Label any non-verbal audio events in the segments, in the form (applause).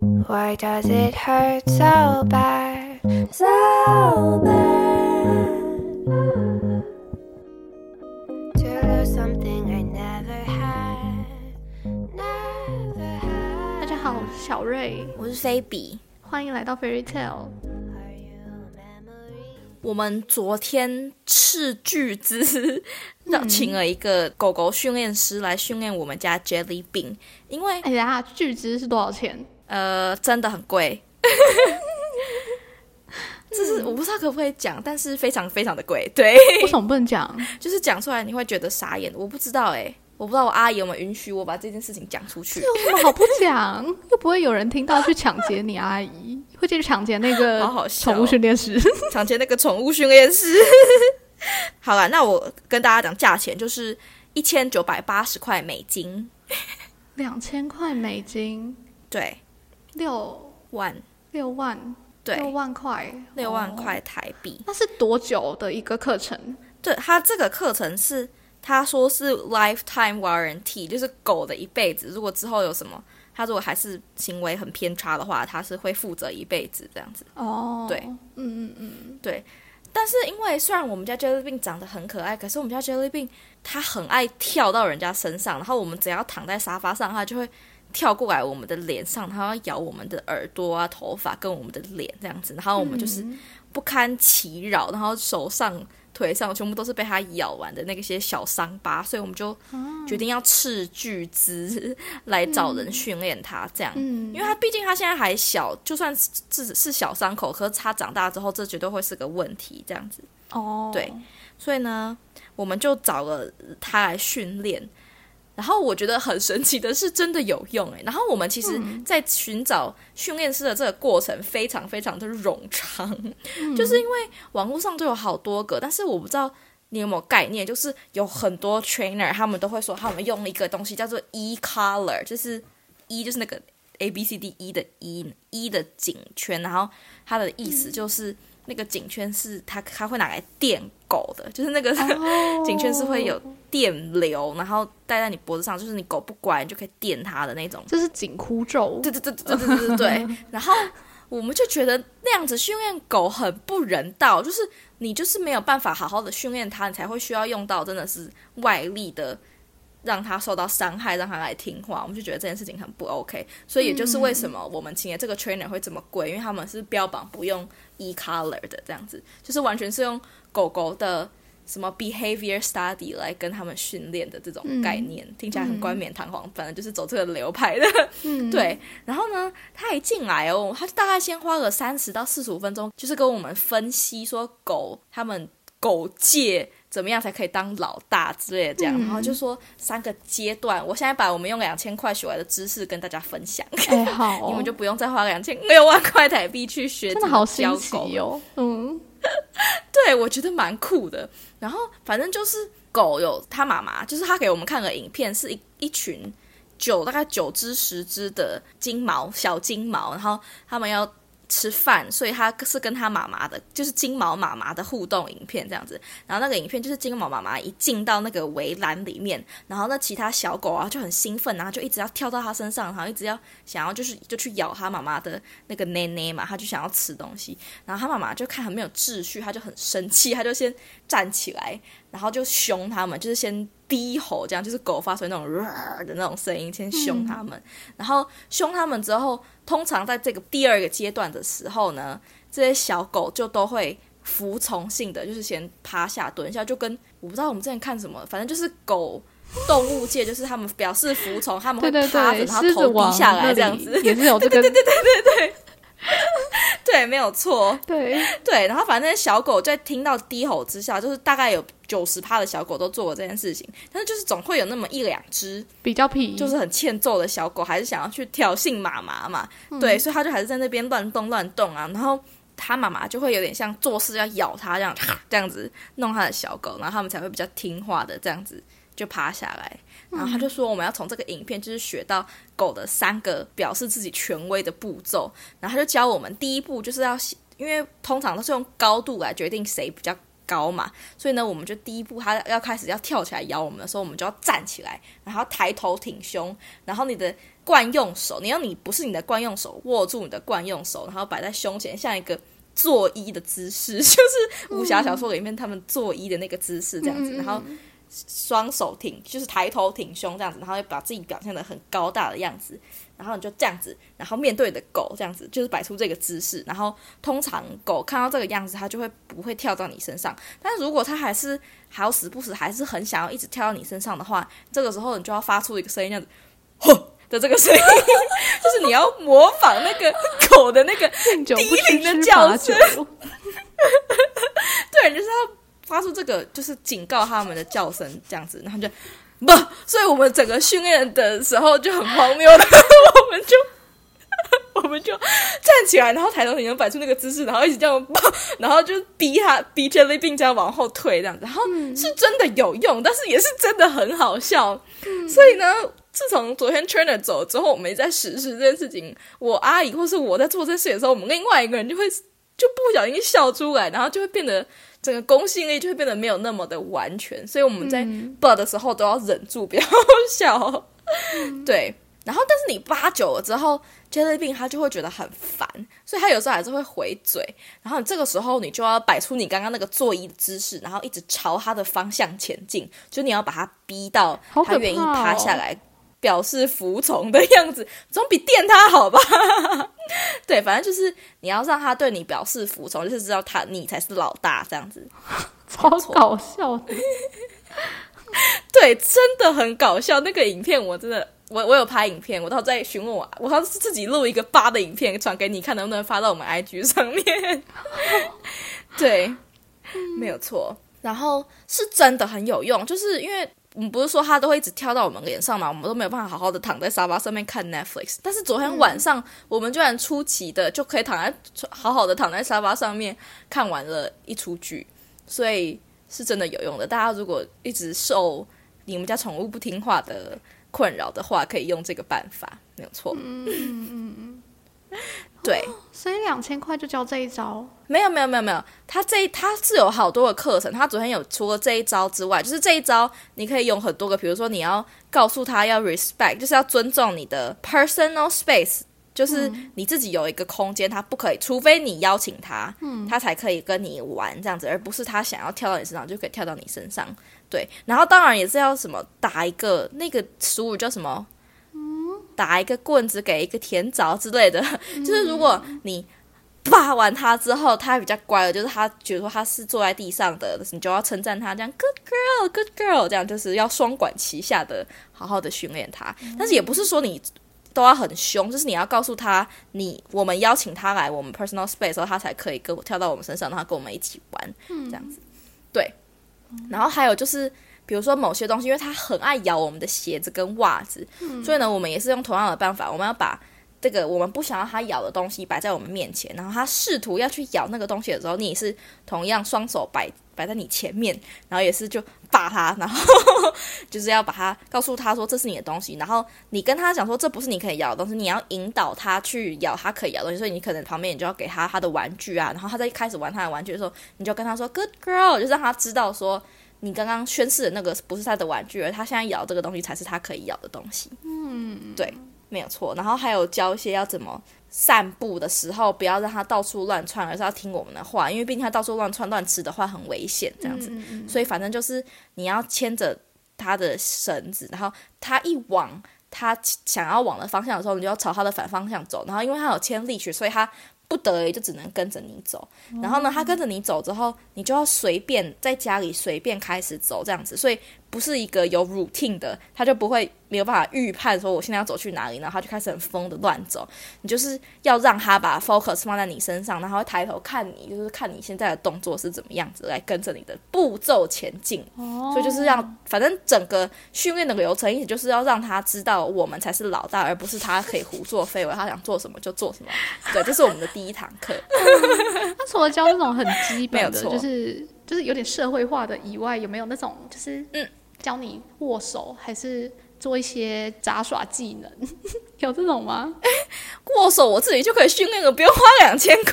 Why does it hurt so bad? So bad. To lose something I never had. Never 大 had. 大家好，我是小瑞，我是菲比。欢迎来到 Fairy Tale。我们昨天斥巨资让请了一个狗狗训练师来训练我们家 Jelly Bean，因为哎，等一下巨资是多少钱？呃真的很贵。(laughs) 这是我不知道可不可以讲，但是非常非常的贵。对，为什么不能讲？(laughs) 就是讲出来你会觉得傻眼。我不知道哎、我不知道我阿姨有没有允许我把这件事情讲出去。有什么好不讲？又不会有人听到去抢劫你阿姨，会去抢劫那个 (laughs) 宠物训练师。抢劫那个宠物训练师。好了，那我跟大家讲价钱，就是一千九百八十块美金。两千块美金，对，六万六万，对六万块，六万哦。块台币。那是多久的一个课程？对，它这个课程是他说是 lifetime warranty，就是狗的一辈子。如果之后有什么，它如果还是行为很偏差的话，它是会负责一辈子这样子。哦，对嗯嗯嗯，对但是因为虽然我们家 Jelly Bean 长得很可爱，可是我们家 Jelly Bean 它很爱跳到人家身上，然后我们只要躺在沙发上，它就会跳过来我们的脸上，它要咬我们的耳朵啊、头发跟我们的脸这样子，然后我们就是嗯不堪其扰，然后手上、腿上全部都是被它咬完的那些小伤疤，所以我们就决定要斥巨资来找人训练它，这样。嗯，因为它毕竟它现在还小，就算是是是小伤口，可是它长大之后，这绝对会是个问题，这样子。哦，对所以呢，我们就找了它来训练。然后我觉得很神奇的是，真的有用诶。然后我们其实，在寻找训练师的这个过程非常非常的冗长，就是因为网络上都有好多个，但是我不知道你有没有概念，就是有很多 trainer 他们都会说他们用了一个东西叫做 e collar，就是 e 就是那个 a b c d e 的 e e 的颈圈，然后它的意思就是。那个颈圈是它，它会拿来电狗的，就是那个、哦 (laughs) 颈圈是会有电流，然后戴在你脖子上，就是你狗不乖，你就可以电它的那种。这是紧箍咒，对对对对对对对对。(laughs) 然后我们就觉得那样子训练狗很不人道，就是你就是没有办法好好的训练它，你才会需要用到真的是外力的。让他受到伤害，让他来听话，我们就觉得这件事情很不 OK。所以也就是为什么我们请的这个 trainer 会这么贵，因为他们是标榜不用 e collar 的，这样子就是完全是用狗狗的什么 behavior study 来跟他们训练的这种概念，听起来很冠冕堂皇，反正就是走这个流派的。嗯，对，然后呢，他一进来哦，他就大概先花了三十到四十五分钟，就是跟我们分析说狗他们狗界怎么样才可以当老大之类的这样，嗯然后就说三个阶段，我现在把我们用两千块学来的知识跟大家分享，哎，好哦，(laughs) 你们就不用再花两千六万块台币去学真的怎么好新奇哦，嗯，(laughs) 对，我觉得蛮酷的。然后反正就是狗有它妈妈，就是他给我们看个影片，是一一群九大概九只十只的金毛小金毛，然后他们要。吃饭，所以他是跟他妈妈的，就是金毛妈妈的互动影片这样子。然后那个影片就是金毛妈妈一进到那个围栏里面，然后那其他小狗啊就很兴奋，然后就一直要跳到他身上，然后一直要想要就是就去咬他妈妈的那个奶奶嘛，他就想要吃东西。然后他妈妈就看很没有秩序，他就很生气，他就先站起来，然后就凶他们，就是先低吼，这样就是狗发出那种的那种声音，先凶他们。然后凶他们之后，通常在这个第二个阶段的时候呢，这些小狗就都会服从性的，就是先趴下蹲下，就跟我不知道我们之前看什么，反正就是狗。动物界就是他们表示服从，他们会趴着，对，然后头低下来这样子。也是有这个，(laughs) 对对对对对，(laughs) 没有错。对，对，然后反正小狗在听到低吼之下，就是大概有九十趴的小狗都做过这件事情，但是就是总会有那么一两只，比较皮，就是很欠揍的小狗，还是想要去挑衅妈妈嘛。对，所以它就还是在那边乱动乱动啊，然后。他妈妈就会有点像做事要咬他这样，这样子弄他的小狗，然后他们才会比较听话的这样子就趴下来。然后他就说我们要从这个影片就是学到狗的三个表示自己权威的步骤，然后他就教我们第一步就是要，因为通常都是用高度来决定谁比较高嘛，所以呢，我们就第一步，它要开始要跳起来咬我们的时候，我们就要站起来，然后抬头挺胸，然后你的惯用手，你要你不是你的惯用手握住你的惯用手，然后摆在胸前，像一个作揖的姿势，(laughs) 就是武侠小说里面他们作揖的那个姿势这样子，然后双手挺，就是抬头挺胸这样子，然后把自己表现的很高大的样子，然后你就这样子，然后面对的狗这样子，就是摆出这个姿势，然后通常狗看到这个样子，它就会不会跳到你身上，但如果它还是好死不死还是很想要一直跳到你身上的话，这个时候你就要发出一个声音，这样子，吼的这个声音，就是你要模仿那个狗的那个低敬酒不吃龄的叫声，对，就是要发出这个就是警告他们的叫声，这样子，然后就不，所以我们整个训练的时候就很荒谬的，(laughs) 我们就。(laughs) 我们就站起来，然后抬头挺胸摆出那个姿势，然后一直这样抱，(laughs) 然后就逼他逼 Jelly Bean 这样往后退，这样子，然后是真的有用，但是也是真的很好笑。所以呢，自从昨天 Trainer 走之后，我们在实施这件事情，我阿姨或是我在做这件事的时候，我们另外一个人就会就不小心笑出来，然后就会变得整个公信力就会变得没有那么的完全，所以我们在 b 的时候都要忍住不要笑。对，然后但是你八久了之后。Jelly Bean 他就会觉得很烦，所以他有时候还是会回嘴。然后你这个时候你就要摆出你刚刚那个座椅的姿势，然后一直朝他的方向前进，就你要把他逼到他愿意趴下来，表示服从的样子，总比电他好吧？(laughs) 对，反正就是你要让他对你表示服从，就是知道他你才是老大这样子。(laughs) 超搞笑的。(laughs) 对，真的很搞笑。那个影片我真的，我我有拍影片，我到时候再询问我，我要是自己录一个八的影片传给你看，能不能发到我们 IG 上面？对，没有错。然后是真的很有用，就是因为我们不是说他都会一直跳到我们脸上嘛，我们都没有办法好好的躺在沙发上面看 Netflix。但是昨天晚上、我们居然出奇的就可以躺在好好的躺在沙发上面看完了一出剧，所以是真的有用的。大家如果一直受你们家宠物不听话的困扰的话，可以用这个办法，没有错。嗯嗯嗯，(laughs) 对。所以两千块就教这一招，没有没有没有没有，他这他是有好多的课程。他昨天有除了这一招之外，就是这一招你可以用很多个，比如说你要告诉他要 respect，就是要尊重你的 personal space，就是你自己有一个空间，他不可以，除非你邀请他，嗯他才可以跟你玩这样子，而不是他想要跳到你身上就可以跳到你身上。对，然后当然也是要什么打一个那个俗语叫什么，打一个棍子给一个甜枣之类的，就是如果你扒完他之后，他比较乖了，就是他觉得说他是坐在地上的，你就要称赞他，这样 good girl good girl，这样就是要双管齐下的，好好的训练他。但是也不是说你都要很凶，就是你要告诉他，你我们邀请他来我们 personal space 的时候，他才可以跟我跳到我们身上，然后跟我们一起玩，这样子。对，然后还有就是。比如说某些东西，因为它很爱咬我们的鞋子跟袜子，所以呢，我们也是用同样的办法，我们要把这个我们不想要它咬的东西摆在我们面前，然后它试图要去咬那个东西的时候，你也是同样双手摆摆在你前面，然后也是就扒它，然后就是要把它告诉他说这是你的东西，然后你跟他讲说这不是你可以咬的东西，你要引导他去咬他可以咬的东西，所以你可能旁边你就要给他他的玩具啊，然后他在开始玩他的玩具的时候，你就跟他说 Good girl，就让他知道说。你刚刚宣誓的那个不是他的玩具，而他现在咬这个东西才是他可以咬的东西。嗯，对，没有错。然后还有教一些要怎么散步的时候，不要让他到处乱窜，而是要听我们的话，因为毕竟他到处乱窜乱吃的话很危险，这样子。所以反正就是你要牵着他的绳子，然后他一往他想要往的方向的时候，你就要朝他的反方向走。然后因为他有牵力去，所以他不得已就只能跟着你走。然后呢，他跟着你走之后，你就要随便在家里随便开始走这样子，所以不是一个有 routine 的，他就不会没有办法预判说我现在要走去哪里，然后他就开始很疯的乱走。你就是要让他把 focus 放在你身上，然后抬头看你，就是看你现在的动作是怎么样子，来跟着你的步骤前进。哦所以就是让，反正整个训练的流程，意思就是要让他知道我们才是老大，而不是他可以胡作非为，他想做什么就做什么。对，这是我们的第一堂课。(laughs) 他除了教这种很基本的，就是就是有点社会化的以外，有没有那种就是嗯教你握手，还是做一些杂耍技能？(laughs) 有这种吗？(laughs) 握手我自己就可以训练了，不用花两千块。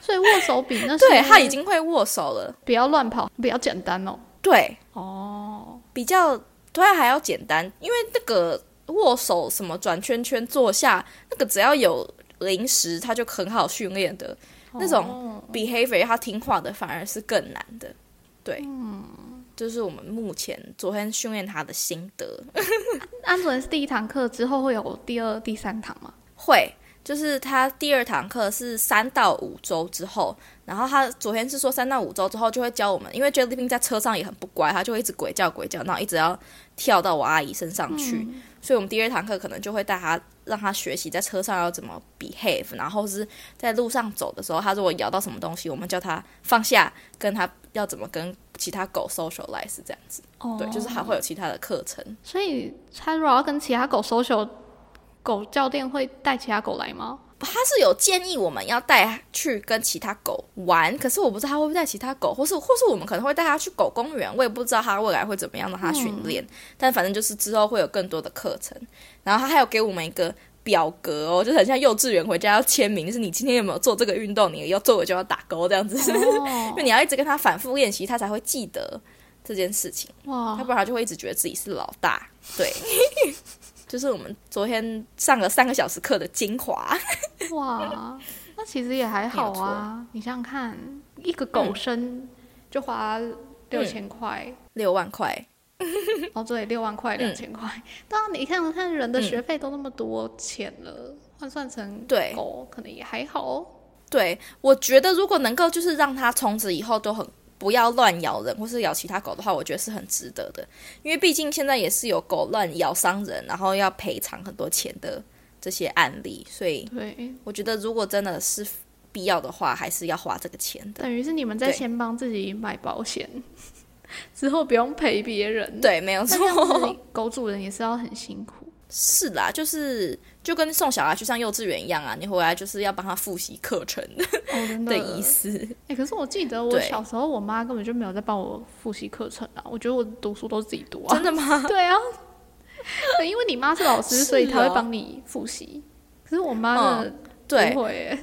所以握手比那些对 (laughs) 他已经会握手了。不要乱跑，比较简单哦。对，哦，比较对还要简单，因为那个握手什么转圈圈坐下，那个只要有零食，它就很好训练的。那种哦 behavior 他听话的反而是更难的。对，就是我们目前昨天训练他的心得。(laughs) 安卓是第一堂课之后会有第二、第三堂吗？会，就是他第二堂课是三到五周之后，然后他昨天是说三到五周之后就会教我们，因为 Jellybean 在车上也很不乖，他就会一直鬼叫鬼叫，然后一直要跳到我阿姨身上去，所以我们第二堂课可能就会带他让他学习在车上要怎么 behave，然后是在路上走的时候，他如果咬到什么东西，我们叫他放下，跟他要怎么跟其他狗 socialize 这样子，哦对，就是还会有其他的课程。所以他如果要跟其他狗 social，狗教练会带其他狗来吗？他是有建议我们要带去跟其他狗玩，可是我不知道他会不会带其他狗，或是或是我们可能会带他去狗公园，我也不知道他未来会怎么样让他训练。但反正就是之后会有更多的课程，然后他还有给我们一个表格哦，就是很像幼稚园回家要签名，就是你今天有没有做这个运动，你要做我就要打勾这样子，哦 (laughs) 因为你要一直跟他反复练习，他才会记得这件事情。哇要，不然他就会一直觉得自己是老大。对，就是我们昨天上了三个小时课的精华。哇，那其实也还好啊。你想想看，一个狗生就花六千块，六万块，哦对，六万块，两千块。当然，你看看人的嗯学费都那么多钱了，换算成对狗可能也还好哦。对我觉得如果能够就是让它从此以后都很不要乱咬人或是咬其他狗的话，我觉得是很值得的，因为毕竟现在也是有狗乱咬伤人，然后要赔偿很多钱的这些案例，所以对，我觉得如果真的是必要的话，还是要花这个钱的。等于是你们在先帮自己买保险，(laughs) 之后不用赔别人。，对，没有错，子狗主人也是要很辛苦。是啦，就是就跟送小孩去上幼稚园一样啊，你回来就是要帮他复习课程哦，的的意思。哎、可是我记得我小时候，我妈根本就没有在帮我复习课程啊。我觉得我读书都是自己读啊。真的吗？对啊，对，因为你妈是老师，是所以她会哦帮你复习。可是我妈的对不，会耶，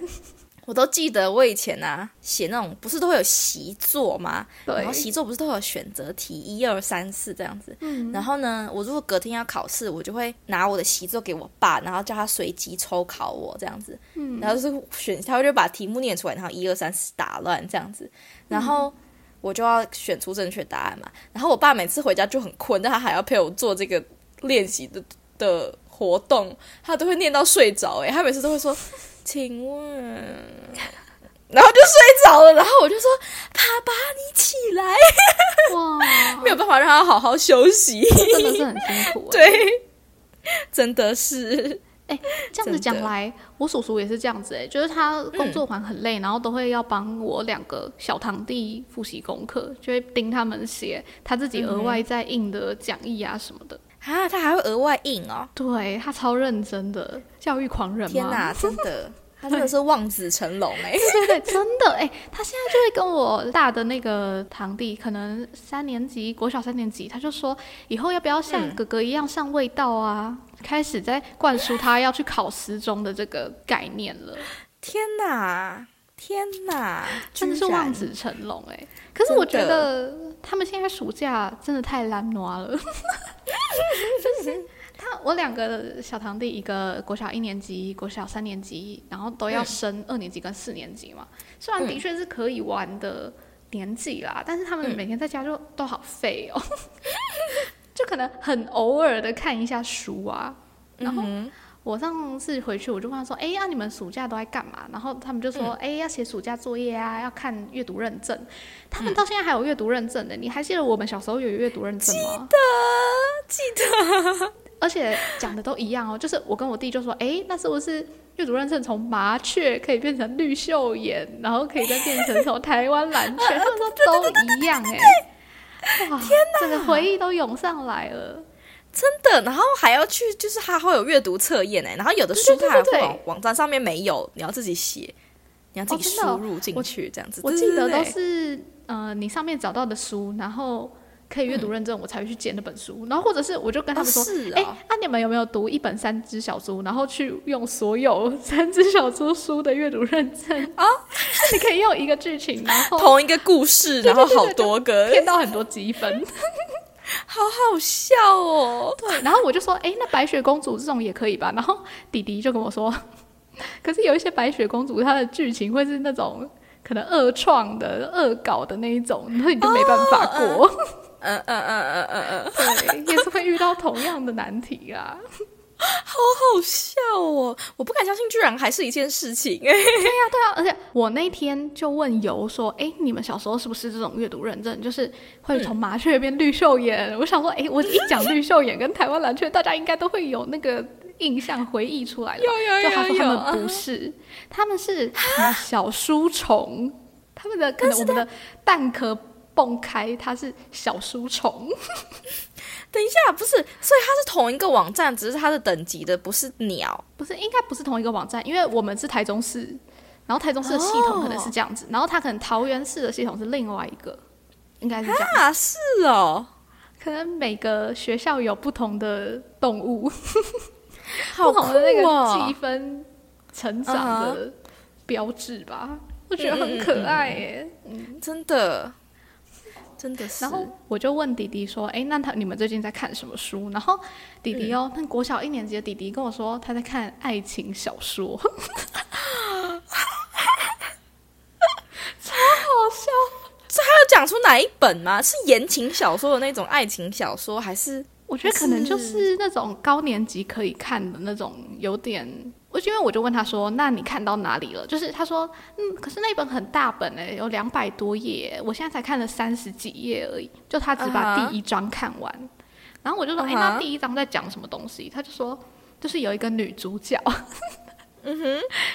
我都记得我以前啊写那种不是都会有习作吗？然对后，习作不是都有选择题一二三四这样子。嗯，然后呢，我如果隔天要考试，我就会拿我的习作给我爸，然后叫他随机抽考我这样子。嗯然后就是选，他就把题目念出来，然后一二三四打乱这样子，然后我就要选出正确答案嘛。然后我爸每次回家就很困，但他还要陪我做这个练习的的活动，他都会念到睡着。诶，他每次都会说：“请问。(laughs) ”然后就睡着了，然后我就说：“爸爸，你起来。”哇，(laughs) 没有办法让他好好休息。真的是很辛苦耶。(laughs) 对，真的是，哎这样子讲来，我叔叔也是这样子哎，就是他工作完很累，然后都会要帮我两个小堂弟复习功课，就会盯他们写他自己额外在印的讲义啊什么的。啊，他还会额外印哦！对他超认真的，教育狂人嘛。天哪，(laughs) 真的，他真的是望子成龙哎！对对对，真的哎、他现在就会跟我大的那个堂弟，可能三年级，国小三年级，他就说以后要不要像嗯哥哥一样上味道啊？开始在灌输他要去考十中的这个概念了，天哪，天哪，真的是望子成龙哎、可是我觉得他们现在暑假真的太懒惰了，(laughs) 就是他我两个小堂弟，一个国小一年级，国小三年级，然后都要升二年级跟四年级嘛。虽然的确是可以玩的年纪啦，但是他们每天在家就都好废哦，(laughs) 就可能很偶尔的看一下书啊。然后嗯我上次回去，我就问他说：“哎、呀、你们暑假都在干嘛？”然后他们就说：“哎、要写暑假作业啊，要看阅读认证。”他们到现在还有阅读认证的，你还记得我们小时候有阅读认证吗？记得 (laughs) 而且讲的都一样哦，就是我跟我弟就说：“哎、那是不是阅读认证从麻雀可以变成绿袖眼，然后可以再变成什么台湾蓝雀？”他们说都一样哎、哇，天哪，整个回忆都涌上来了。真的，然后还要去，就是他会有阅读测验哎，然后有的书对对他还对对会网网站上面没有，你要自己写，你要自己输入进去这样子。我对记得都是呃，你上面找到的书，然后可以阅读认证，我才会去捡那本书。然后或者是我就跟他们说哎、哦那、你们有没有读一本三只小猪？然后去用所有三只小猪书的阅读认证啊，(laughs) 你可以用一个剧情，然后同一个故事，然后好多个，骗到很多积分。(laughs) 好好笑哦。对，然后我就说，哎，那白雪公主这种也可以吧？(laughs) 然后弟弟就跟我说，(laughs) 可是有一些白雪公主，她的剧情会是那种可能恶创的、恶搞的那一种，那你就没办法过。嗯嗯嗯嗯嗯嗯，对，也是会遇到同样的难题啊。(laughs) 好好笑哦！我不敢相信，居然还是一件事情哎。(laughs) 对呀，对啊，而且我那天就问游说：“哎，你们小时候是不是这种阅读认证，就是会从麻雀变绿袖眼？”我想说，哎，我一讲绿袖眼跟台湾蓝雀，大家应该都会有那个印象回忆出来了。有有有就他说他们不是，他们是小书虫，他们的可能我们的蛋壳蹦开，它是小书虫。(laughs) 等一下，不是，所以它是同一个网站，只是它的等级的不是鸟，不是，应该不是同一个网站，因为我们是台中市，然后台中市的系统可能是这样子，然后它可能桃园市的系统是另外一个，应该是这样。啊，是哦，可能每个学校有不同的动物，好不同的那个哦积分成长的标志吧，我觉得很可爱耶。真的，真的是。然后我就问弟弟说：“哎，那他你们最近在看什么书？”然后弟弟哦，那国小一年级的弟弟跟我说他在看爱情小说，(laughs) 超好笑。这还有讲出哪一本吗？是言情小说的那种爱情小说，还是我觉得可能就是那种高年级可以看的那种，有点。我因为我就问他说：“那你看到哪里了？”就是他说：“嗯，可是那本很大本哎、有两百多页，我现在才看了三十几页而已。”就他只把第一章看完。然后我就说：“哎、那第一章在讲什么东西？”他就说：“就是有一个女主角，(laughs) 嗯哼，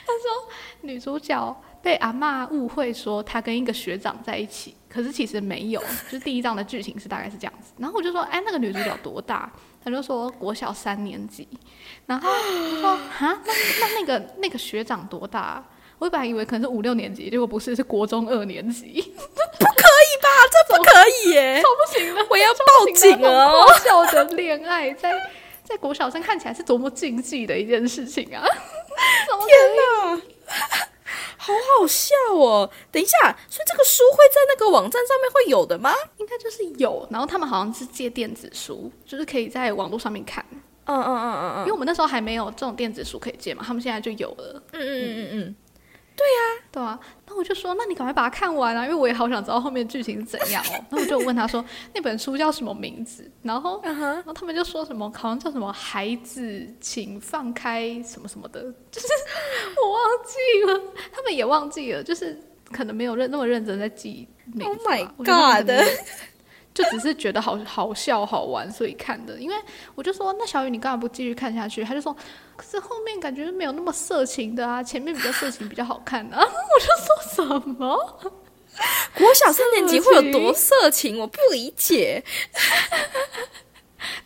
他说女主角被阿嬷误会说她跟一个学长在一起，可是其实没有。(laughs) 就是第一章的剧情是大概是这样子。然后我就说：“哎，那个女主角多大？”他就说国小三年级。然后 (gasps) 他说：“啊，那那那个那个学长多大？”我本来以为可能是五六年级，结果不是，是国中二年级，不可以吧？(laughs) 这不可以耶！超不行的。我要报警！国小的恋爱在在国小生看起来是多么禁忌的一件事情啊！天哪，好好笑哦！等一下，所以这个书会在那个网站上面会有的吗？应该就是有，然后他们好像是借电子书，就是可以在网络上面看。嗯嗯嗯嗯嗯因为我们那时候还没有这种电子书可以借嘛，他们现在就有了，嗯嗯嗯嗯嗯，对呀啊。那我就说，那你赶快把它看完啊，因为我也好想知道后面剧情是怎样哦。那我就问他说，那本书叫什么名字？然后，然后他们就说什么，好像叫什么“孩子，请放开”什么什么的，就是 (laughs) 我忘记了，他们也忘记了，就是可能没有认那么认真在记名字 Oh。my God 就只是觉得好 (laughs) 好笑好玩，所以看的。因为我就说，那小雨你干嘛不继续看下去？他就说，可是后面感觉没有那么色情的啊，前面比较色情比较好看啊。(laughs) 我就说什么？国小三年级会有多色情？我不理解。(laughs)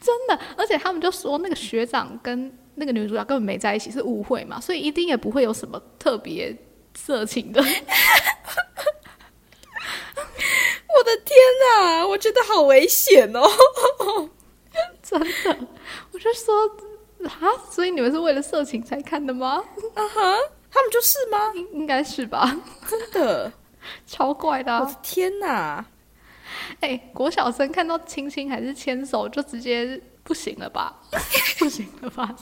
真的，而且他们就说那个学长跟那个女主角根本没在一起，是误会嘛，所以一定也不会有什么特别色情的。我的天哪，我觉得好危险哦！(laughs) 真的，我就说啊，所以你们是为了色情才看的吗？啊哈，他们就是吗？应应该是吧，真的，(laughs) 超怪的、啊我的。天哪！哎、国小生看到亲亲还是牵手就直接不行了吧？(laughs) 不行了吧？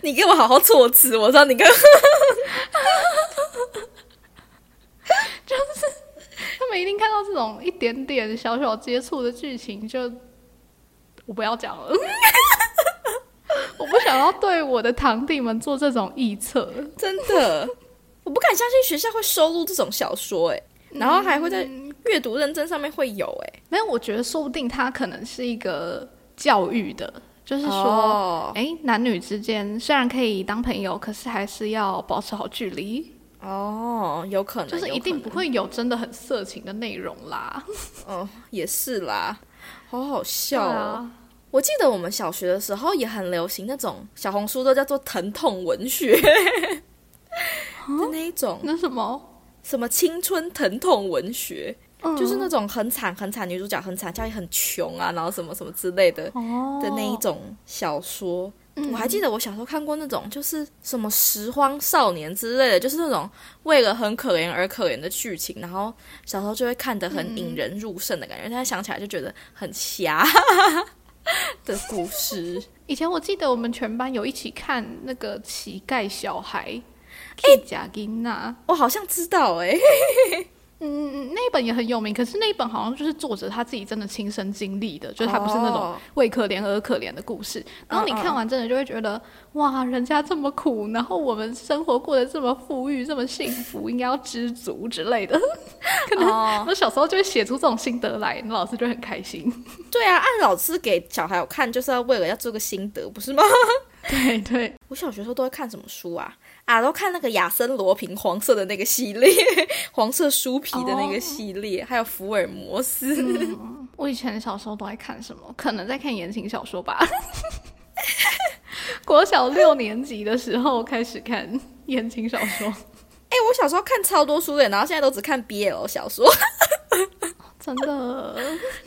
你给我好好措辞，我知道你刚他们一定看到这种一点点小小接触的剧情，就我不要讲了。(laughs) 我不想要对我的堂弟们做这种臆测。真的，我不敢相信学校会收录这种小说，哎，然后还会在阅读认证上面会有，哎，没有，我觉得说不定它可能是一个教育的，就是说，哦哎、男女之间虽然可以当朋友，可是还是要保持好距离，哦，有可能，就是一定不会有真的很色情的内容啦。(laughs) 哦，也是啦，好好笑哦。啊，我记得我们小学的时候也很流行那种小红书都叫做疼痛文学。(laughs) 的那一种，那什么，什么青春疼痛文学，嗯。就是那种很惨很惨，女主角很惨，家里很穷啊，然后什么什么之类的哦。的那一种小说。我还记得我小时候看过那种，就是什么拾荒少年之类的，就是那种为了很可怜而可怜的剧情，然后小时候就会看得很引人入胜的感觉，现在想起来就觉得很瞎 (laughs) 的故事。以前我记得我们全班有一起看那个乞丐小孩，哎，贾金娜，我好像知道哎、嗯，那一本也很有名，可是那一本好像就是作者他自己真的亲身经历的，就是他不是那种哦为可怜而可怜的故事。然后你看完真的就会觉得，哇，人家这么苦，然后我们生活过得这么富裕、这么幸福，应该要知足之类的。(laughs) 可能哦我小时候就会写出这种心得来，那老师就很开心。对啊，按老师给小孩有看，就是要为了要做个心得，不是吗？(laughs) 对对，我小学时候都会看什么书啊？啊，都看那个亚森罗平黄色的那个系列，(laughs) 黄色书皮的那个系列，还有福尔摩斯。我以前小时候都爱看什么？可能在看言情小说吧。(laughs) 国小六年级的时候开始看言情小说，哎、我小时候看超多书的，然后现在都只看 BL 小说，(laughs) 真的。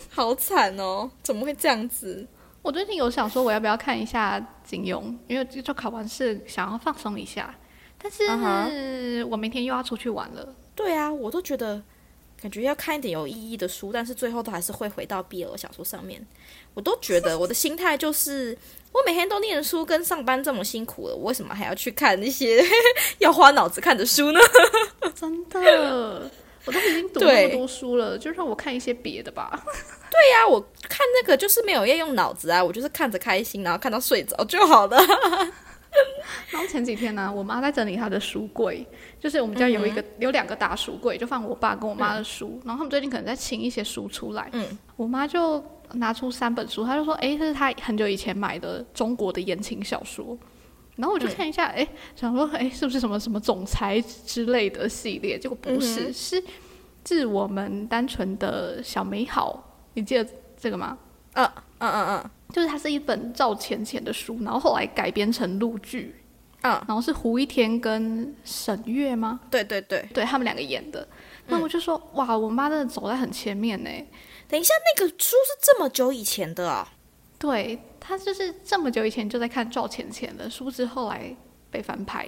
好惨哦！怎么会这样子？我最近有想说，我要不要看一下金庸，因为就考完试想要放松一下。但是我明天又要出去玩了。对啊，我都觉得感觉要看一点有意义的书，但是最后都还是会回到 BL 小说上面。我都觉得我的心态就是，我每天都念书，跟上班这么辛苦了，我为什么还要去看那些 (laughs) 要花脑子看的书呢？真的，我都已经读那么多书了，就让我看一些别的吧。对呀、我看那个就是没有要用脑子啊，我就是看着开心，然后看到睡着就好了。(laughs) 然后前几天呢，我妈在整理她的书柜，就是我们家有一个、有两个大书柜，就放我爸跟我妈的书。然后他们最近可能在清一些书出来，嗯，我妈就拿出三本书，她就说：“哎，这是她很久以前买的中国的言情小说。”然后我就看一下，诶，想说，哎，是不是什么什么总裁之类的系列？结果不是，嗯是致我们单纯的小美好。你记得这个吗？嗯嗯嗯嗯就是它是一本赵钱钱的书，然后后来改编成陆剧，嗯，然后是胡一天跟沈月吗？对对对。对他们两个演的。那我就说，哇，我妈真的走在很前面呢。等一下，那个书是这么久以前的啊？对他就是这么久以前就在看赵钱钱的，书不知后来被翻拍。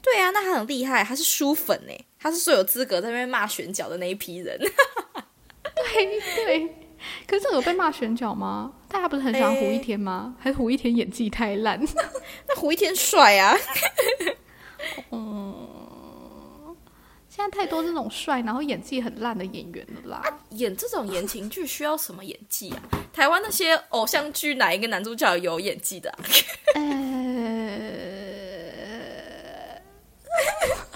对啊，那他很厉害，他是书粉呢，他是最有资格在那边骂选角的那一批人。对 (laughs) 对。(laughs) 可是有被骂选角吗？大家不是很喜欢胡一天吗？还是胡一天演技太烂？(laughs) 那胡一天帅啊，(laughs) 嗯现在太多这种帅然后演技很烂的演员了啦。演这种言情剧需要什么演技啊？台湾那些偶像剧哪一个男主角有演技的、啊？呃，而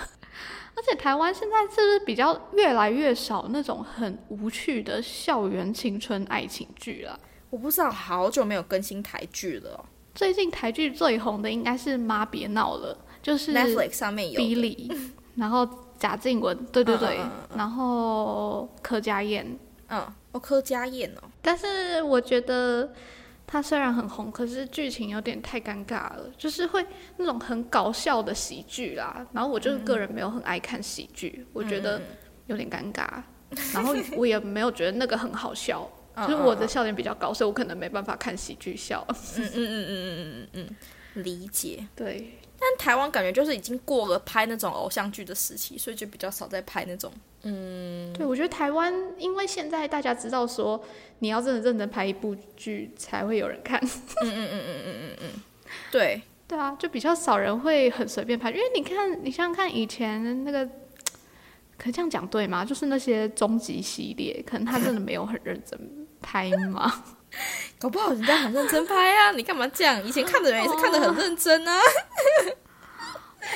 且台湾现在是不是比较越来越少那种很无趣的校园青春爱情剧了？我不知道，好久没有更新台剧了、哦。最近台剧最红的应该是《妈别闹了》，就是 Netflix 上面有的，比利，(laughs) 然后贾静雯，对对对，嗯嗯嗯然后柯佳燕。嗯，哦，柯佳燕哦，但是我觉得它虽然很红，可是剧情有点太尴尬了，就是会那种很搞笑的喜剧啦。然后我就是个人没有很爱看喜剧，我觉得有点尴尬。(laughs) 然后我也没有觉得那个很好笑，就是我的笑点比较高，所以我可能没办法看喜剧笑。嗯嗯嗯嗯嗯嗯嗯，理解。对。但台湾感觉就是已经过了拍那种偶像剧的时期，所以就比较少在拍那种。嗯对，我觉得台湾因为现在大家知道说你要真的认真拍一部剧才会有人看，嗯嗯嗯嗯嗯嗯嗯 (laughs) 对，对啊，就比较少人会很随便拍，因为你看，你想想看，以前那个，可以这样讲对吗？就是那些终极系列，可能他真的没有很认真拍嘛。(laughs) 搞不好人家很认真拍啊，你干嘛这样？以前看的人也是看得很认真啊。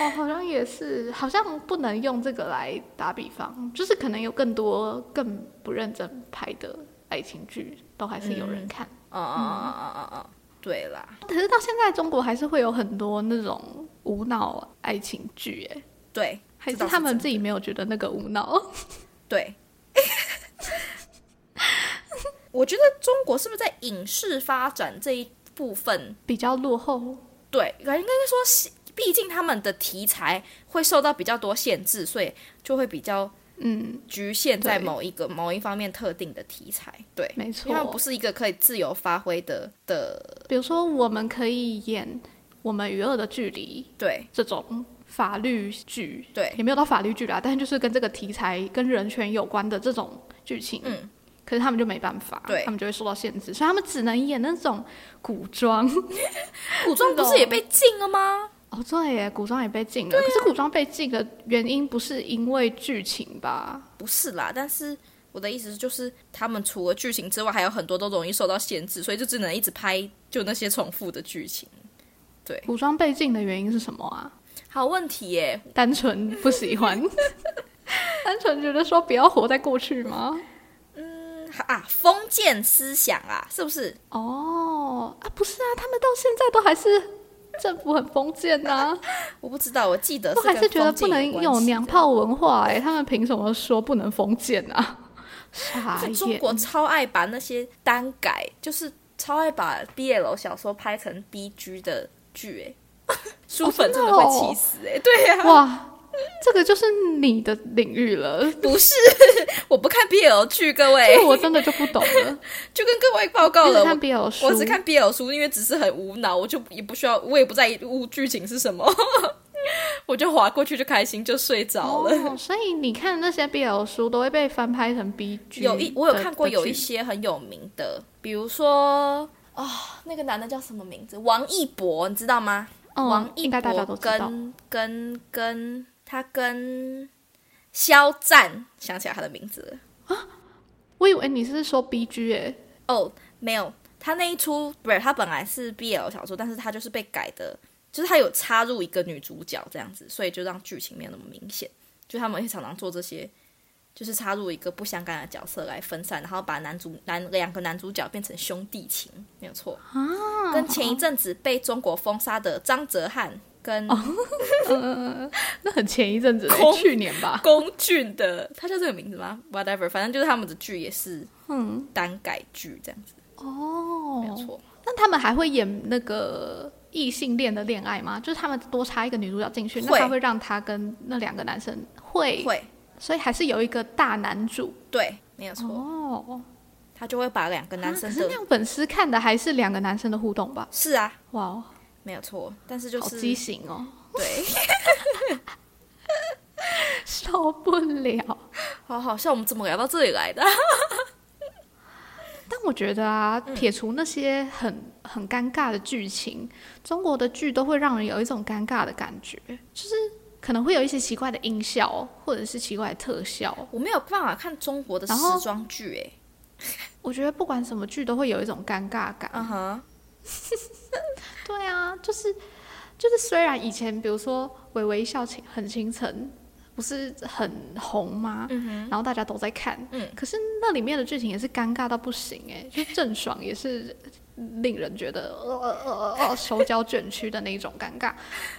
哦，(laughs) 好像也是，好像不能用这个来打比方，就是可能有更多更不认真拍的爱情剧，都还是有人看。嗯嗯嗯嗯嗯嗯，对啦，可是到现在，中国还是会有很多那种无脑爱情剧，哎，对，还是他们自己没有觉得那个无脑？对。我觉得中国是不是在影视发展这一部分，比较落后。对，应该说是，毕竟他们的题材会受到比较多限制，所以就会比较嗯，局限在某一个某一方面特定的题材。对，没错。因为它不是一个可以自由发挥的的。比如说，我们可以演我们与恶的距离对。这种法律剧，对。也没有到法律剧啦，但是就是跟这个题材跟人权有关的这种剧情，嗯，可是他们就没办法，对他们就会受到限制，所以他们只能演那种古装。(laughs) 古装不是也被禁了吗？哦，对耶，古装也被禁了。可是古装被禁的原因不是因为剧情吧？不是啦，但是我的意思就是，他们除了剧情之外，还有很多都容易受到限制，所以就只能一直拍就那些重复的剧情。对，古装被禁的原因是什么啊？好问题耶，单纯不喜欢，(laughs) 单纯觉得说不要活在过去吗？啊，封建思想啊，是不是？哦，啊，不是啊，他们到现在都还是政府很封建呐、(laughs) 我不知道，我记得都还是觉得不能有。娘炮文化哎、他们凭什么说不能封建啊？傻眼中！国超爱把那些单改，就是超爱把 BL 小说拍成 BG 的剧，哎，(laughs) 书粉真的会气死，哎，对呀、哇，这个就是你的领域了，(laughs) 不是，我不看 BL 剧，各位这我真的就不懂了。(laughs) 就跟各位报告了，就是看 BL 书，我只看 BL 书，因为只是很无脑，我就也不需要，我也不在意剧情是什么，(laughs) 我就划过去就开心就睡着了。哦，所以你看那些 BL 书都会被翻拍成 B G，有一我有看过有一些些很有名的，比如说啊、那个男的叫什么名字？王一博，你知道吗？王嗯，一博。跟跟跟他跟肖战，想起来他的名字了。我以为你是说 B G 哎，哦，没有，他那一出不是他本来是 BL 小说，但是他就是被改的，就是他有插入一个女主角这样子，所以就让剧情没有那么明显。就他们会常常做这些，就是插入一个不相干的角色来分散，然后把男主男两个男主角变成兄弟情，没有错。啊跟前一阵子被中国封杀的张哲瀚跟 (laughs) 那很前一阵子去年吧。龚俊的，他叫这个名字吗？Whatever，反正就是他们的剧也是嗯，单改剧这样子，哦，没有错。那他们还会演那个异性恋的恋爱吗？就是他们多插一个女主角进去，那会他会让他跟那两个男生会，会，所以还是有一个大男主。对，没有错。哦，他就会把两个男啊生的可是那样粉丝看的还是两个男生的互动吧？是啊，哇哦，没有错，但是就是好畸形哦，对，(laughs) 受不了。好好笑我们怎么聊到这里来的？(laughs) 但我觉得啊，嗯撇除那些很很尴尬的剧情，中国的剧都会让人有一种尴尬的感觉，就是可能会有一些奇怪的音效，或者是奇怪的特效。我没有办法看中国的时装剧，哎，(laughs) 我觉得不管什么剧都会有一种尴尬感。嗯哼，(laughs) 对啊，就是就是，虽然以前比如说《微微一笑倾很倾城》不是很红吗？嗯然后大家都在看，嗯可是那里面的剧情也是尴尬到不行哎，就郑爽也是令人觉得呃呃呃呃手脚卷曲的那种尴尬，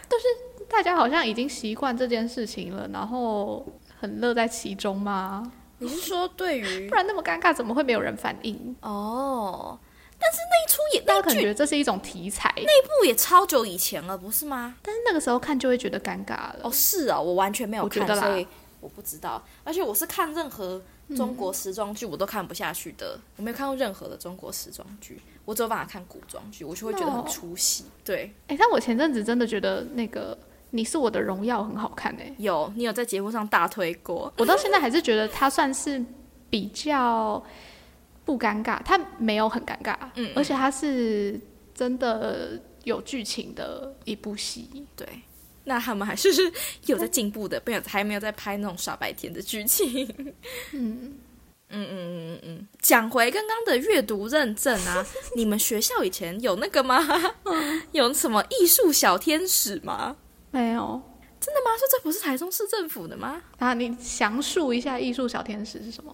但是大家好像已经习惯这件事情了，然后很乐在其中吗？你是说对于 (laughs) 不然那么尴尬，怎么会没有人反应？哦？但是那一出也大家可能觉得这是一种题材，那部也超久以前了，不是吗？但是那个时候看就会觉得尴尬了。哦，是啊，我完全没有看，我觉得啦所以我不知道。而且我是看任何中国时装剧我都看不下去的，我没有看过任何的中国时装剧，我只有办法看古装剧，我就会觉得很哦出戏。对，哎、但我前阵子真的觉得那个《你是我的荣耀》很好看哎、有你有在节目上大推过，我到现在还是觉得它算是比较不尴尬，他没有很尴尬，嗯嗯而且他是真的有剧情的一部戏。对。那他们还是有在进步的，没有还没有在拍那种傻白甜的剧情。嗯，嗯嗯嗯嗯，讲回刚刚的阅读认证啊，(laughs) 你们学校以前有那个吗？有什么艺术小天使吗？没有。真的吗？说这不是台中市政府的吗？啊，你详述一下艺术小天使是什么？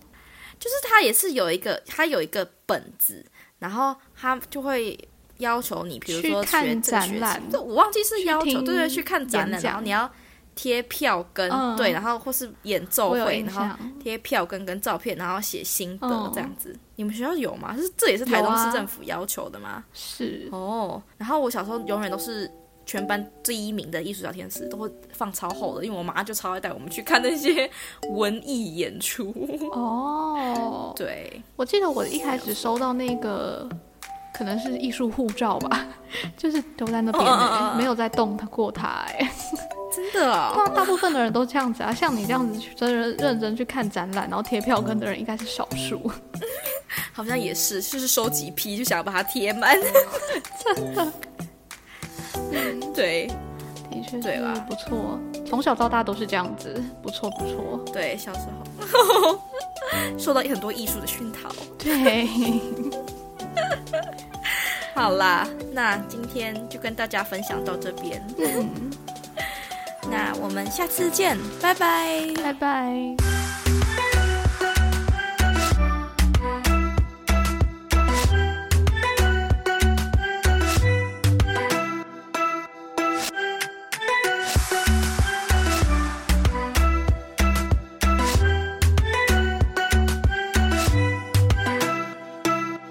就是他也是有一个，他有一个本子，然后他就会要求你，比如说去看展览这我忘记是要求，对对，去看展览，然后你要贴票根，嗯对，然后或是演奏会，然后。贴票根跟照片，然后写心得嗯这样子。你们学校有吗？是这也是台中有啊市政府要求的吗？是哦，然后我小时候永远都是全班第一名的艺术小天使，都会放超厚的，因为我妈就超爱带我们去看那些文艺演出。哦，(laughs) 对，我记得我一开始收到那个可能是艺术护照吧，(laughs) 就是丢在那边、没有再动它过它、哎，真的哦，(laughs) 那大部分的人都这样子啊，像你这样子去真的认真去看展览，然后贴票根的人应该是少数。好像也是，就是收集批，就想要把它贴满。真的，对的确是对吧不错，从小到大都是这样子，不错不错。对，小时候 (laughs) 受到很多艺术的熏陶。对，(laughs) 好啦，那今天就跟大家分享到这边。(laughs) 那我们下次见，拜拜。拜拜。